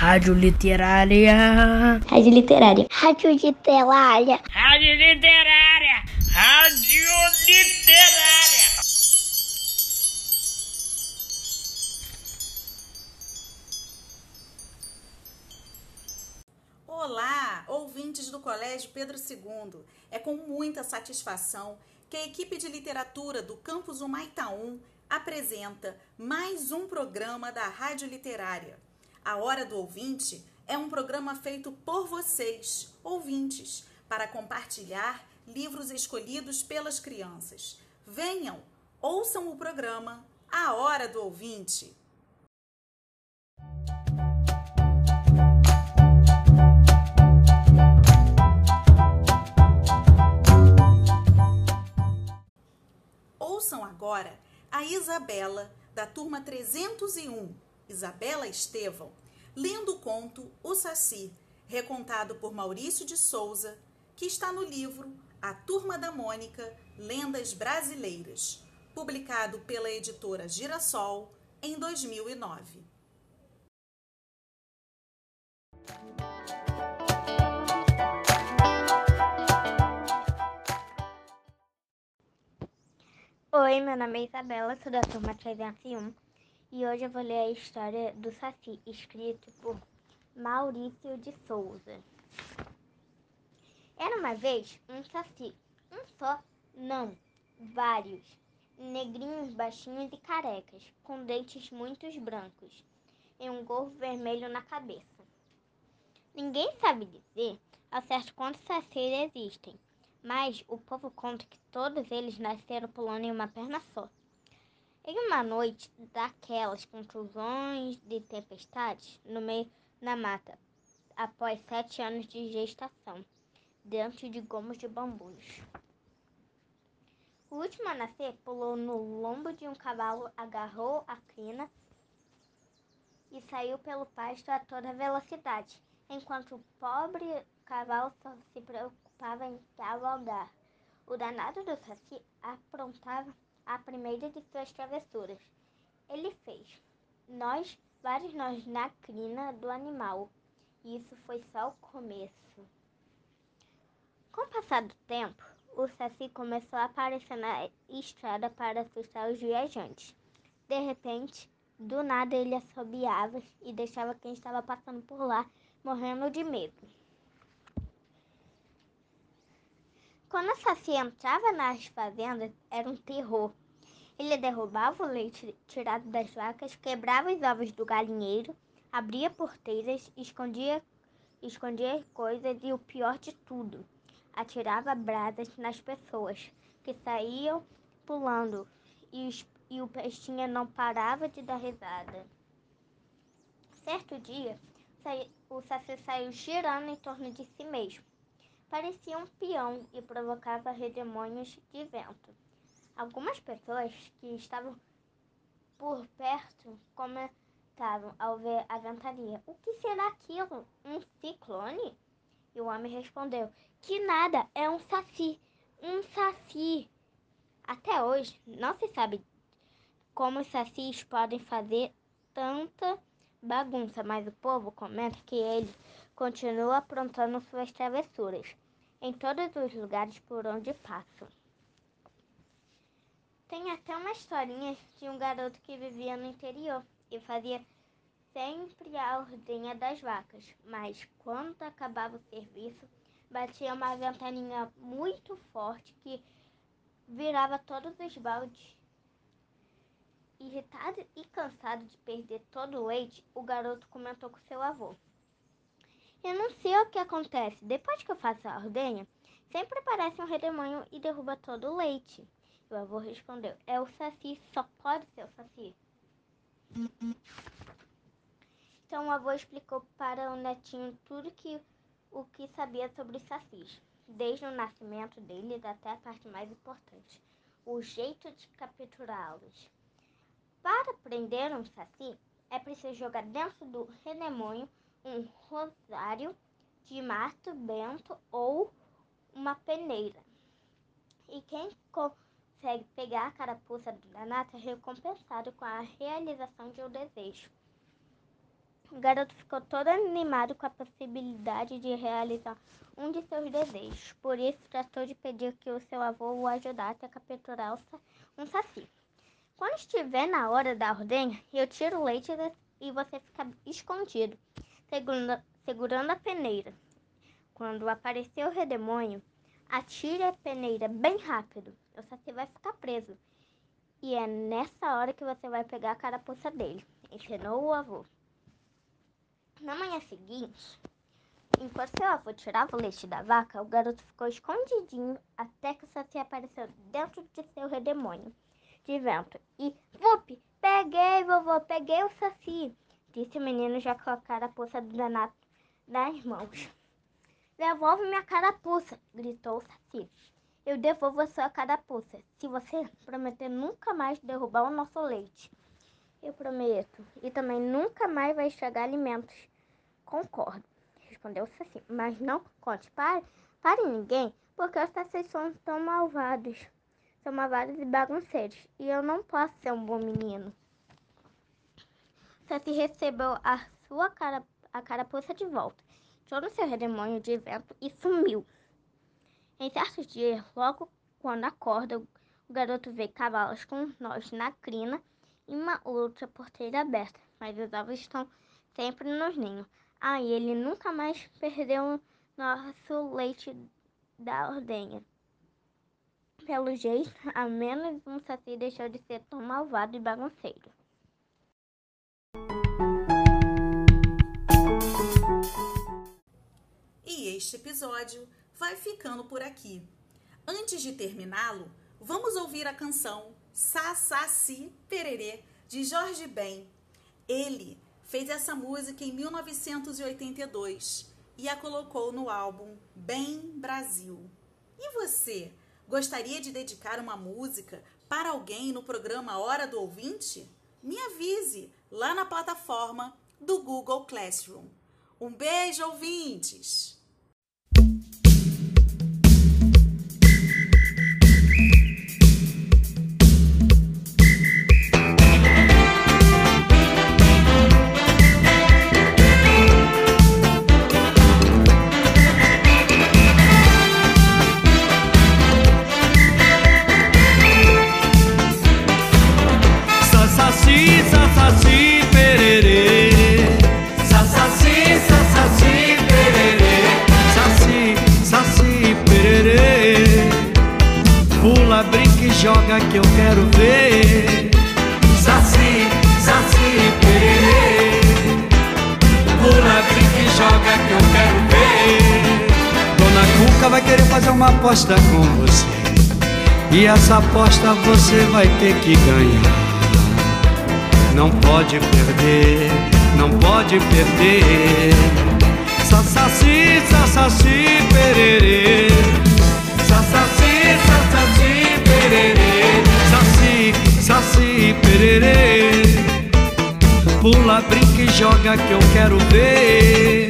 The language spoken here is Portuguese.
Rádio Literária. Rádio Literária. Rádio Literária. Rádio Literária. Rádio Literária. Olá, ouvintes do Colégio Pedro II. É com muita satisfação que a equipe de literatura do campus Humaitaum apresenta mais um programa da Rádio Literária. A Hora do Ouvinte é um programa feito por vocês, ouvintes, para compartilhar livros escolhidos pelas crianças. Venham, ouçam o programa A Hora do Ouvinte. Ouçam agora a Isabela, da turma 301, Isabela Estevão, lendo o conto O Saci, recontado por Maurício de Souza, que está no livro A Turma da Mônica Lendas Brasileiras, publicado pela editora Girassol em 2009. Oi, meu nome é Isabela, sou da turma 301 e hoje eu vou ler a história do Saci, escrito por Maurício de Souza. Era uma vez um Saci, um só, não, vários, negrinhos, baixinhos e carecas, com dentes muito brancos e um gorro vermelho na cabeça. Ninguém sabe dizer ao certo quantos Sacis existem, mas o povo conta que todos eles nasceram pulando em uma perna só. Em uma noite daquelas contusões de tempestades, no meio da mata, após sete anos de gestação, dentro de gomos de bambus. O último a nascer pulou no lombo de um cavalo, agarrou a crina e saiu pelo pasto a toda velocidade, enquanto o pobre cavalo só se preocupava em cavalgar. O danado do Saci aprontava a primeira de suas travessuras. Ele fez nós, vários nós na crina do animal. E isso foi só o começo. Com o passar do tempo, o Saci começou a aparecer na estrada para assustar os viajantes. De repente, do nada ele assobiava e deixava quem estava passando por lá morrendo de medo. Quando a Saci entrava nas fazendas, era um terror. Ele derrubava o leite tirado das vacas, quebrava os ovos do galinheiro, abria porteiras, escondia, escondia coisas e o pior de tudo, atirava brasas nas pessoas que saíam pulando e, e o pestinha não parava de dar risada. Certo dia, o Saci saiu girando em torno de si mesmo. Parecia um peão e provocava redemoinhos de vento. Algumas pessoas que estavam por perto comentavam ao ver a ventania: O que será aquilo? Um ciclone? E o homem respondeu: Que nada, é um saci. Um saci. Até hoje, não se sabe como os sacis podem fazer tanta bagunça, mas o povo comenta que ele continua aprontando suas travessuras em todos os lugares por onde passam. Tem até uma historinha de um garoto que vivia no interior e fazia sempre a ordenha das vacas, mas quando acabava o serviço, batia uma ventaninha muito forte que virava todos os baldes. Irritado e cansado de perder todo o leite, o garoto comentou com seu avô. Eu não sei o que acontece. Depois que eu faço a ordenha, sempre aparece um redemoinho e derruba todo o leite. O avô respondeu: É o saci, só pode ser o saci. Então o avô explicou para o netinho tudo que, o que sabia sobre os sacis, desde o nascimento deles até a parte mais importante, o jeito de capturá-los. Para prender um saci, é preciso jogar dentro do redemoinho um rosário de mato bento ou uma peneira. E quem consegue pegar a carapuça da nata recompensado com a realização de um desejo. O garoto ficou todo animado com a possibilidade de realizar um de seus desejos. Por isso, tratou de pedir que o seu avô o ajudasse a capturar um saci. Quando estiver na hora da ordenha, eu tiro o leite e você fica escondido, segurando, a peneira. Quando aparecer o redemônio, atire a peneira bem rápido. O saci vai ficar preso. E é nessa hora que você vai pegar a carapuça dele. Ensinou o avô. Na manhã seguinte, enquanto seu avô tirava o leite da vaca, o garoto ficou escondidinho até que o saci apareceu dentro de seu redemônio de vento. E, vup, peguei, vovô, peguei o saci, disse o menino já com a carapuça do danado nas mãos. Devolve minha carapuça, gritou o saci. Eu devolvo a sua carapuça, se você prometer nunca mais derrubar o nosso leite. Eu prometo. E também nunca mais vai estragar alimentos. Concordo, respondeu o Saci. Mas não conte para, para ninguém, porque os Sacis são tão malvados. São malvados e bagunceiros. E eu não posso ser um bom menino. Saci recebeu a sua cara, a carapuça de volta todo seu redemônio de vento e sumiu. Em certos dias, logo quando acorda, o garoto vê cavalos com nós na crina e uma outra porteira aberta, mas os ovos estão sempre nos ninhos. Ah, e ele nunca mais perdeu nosso leite da ordenha. Pelo jeito, a menos um saci deixou de ser tão malvado e bagunceiro. Este episódio vai ficando por aqui. Antes de terminá-lo, vamos ouvir a canção Sassassi Pererê, de Jorge Ben. Ele fez essa música em 1982 e a colocou no álbum Bem Brasil. E você, gostaria de dedicar uma música para alguém no programa Hora do Ouvinte? Me avise lá na plataforma do Google Classroom. Um beijo, ouvintes! Uma aposta com você. E essa aposta você vai ter que ganhar. Não pode perder, não pode perder. Saci, saci, pererê. Saci, saci, pererê, saci, saci, pererê. Pula, brinca e joga que eu quero ver.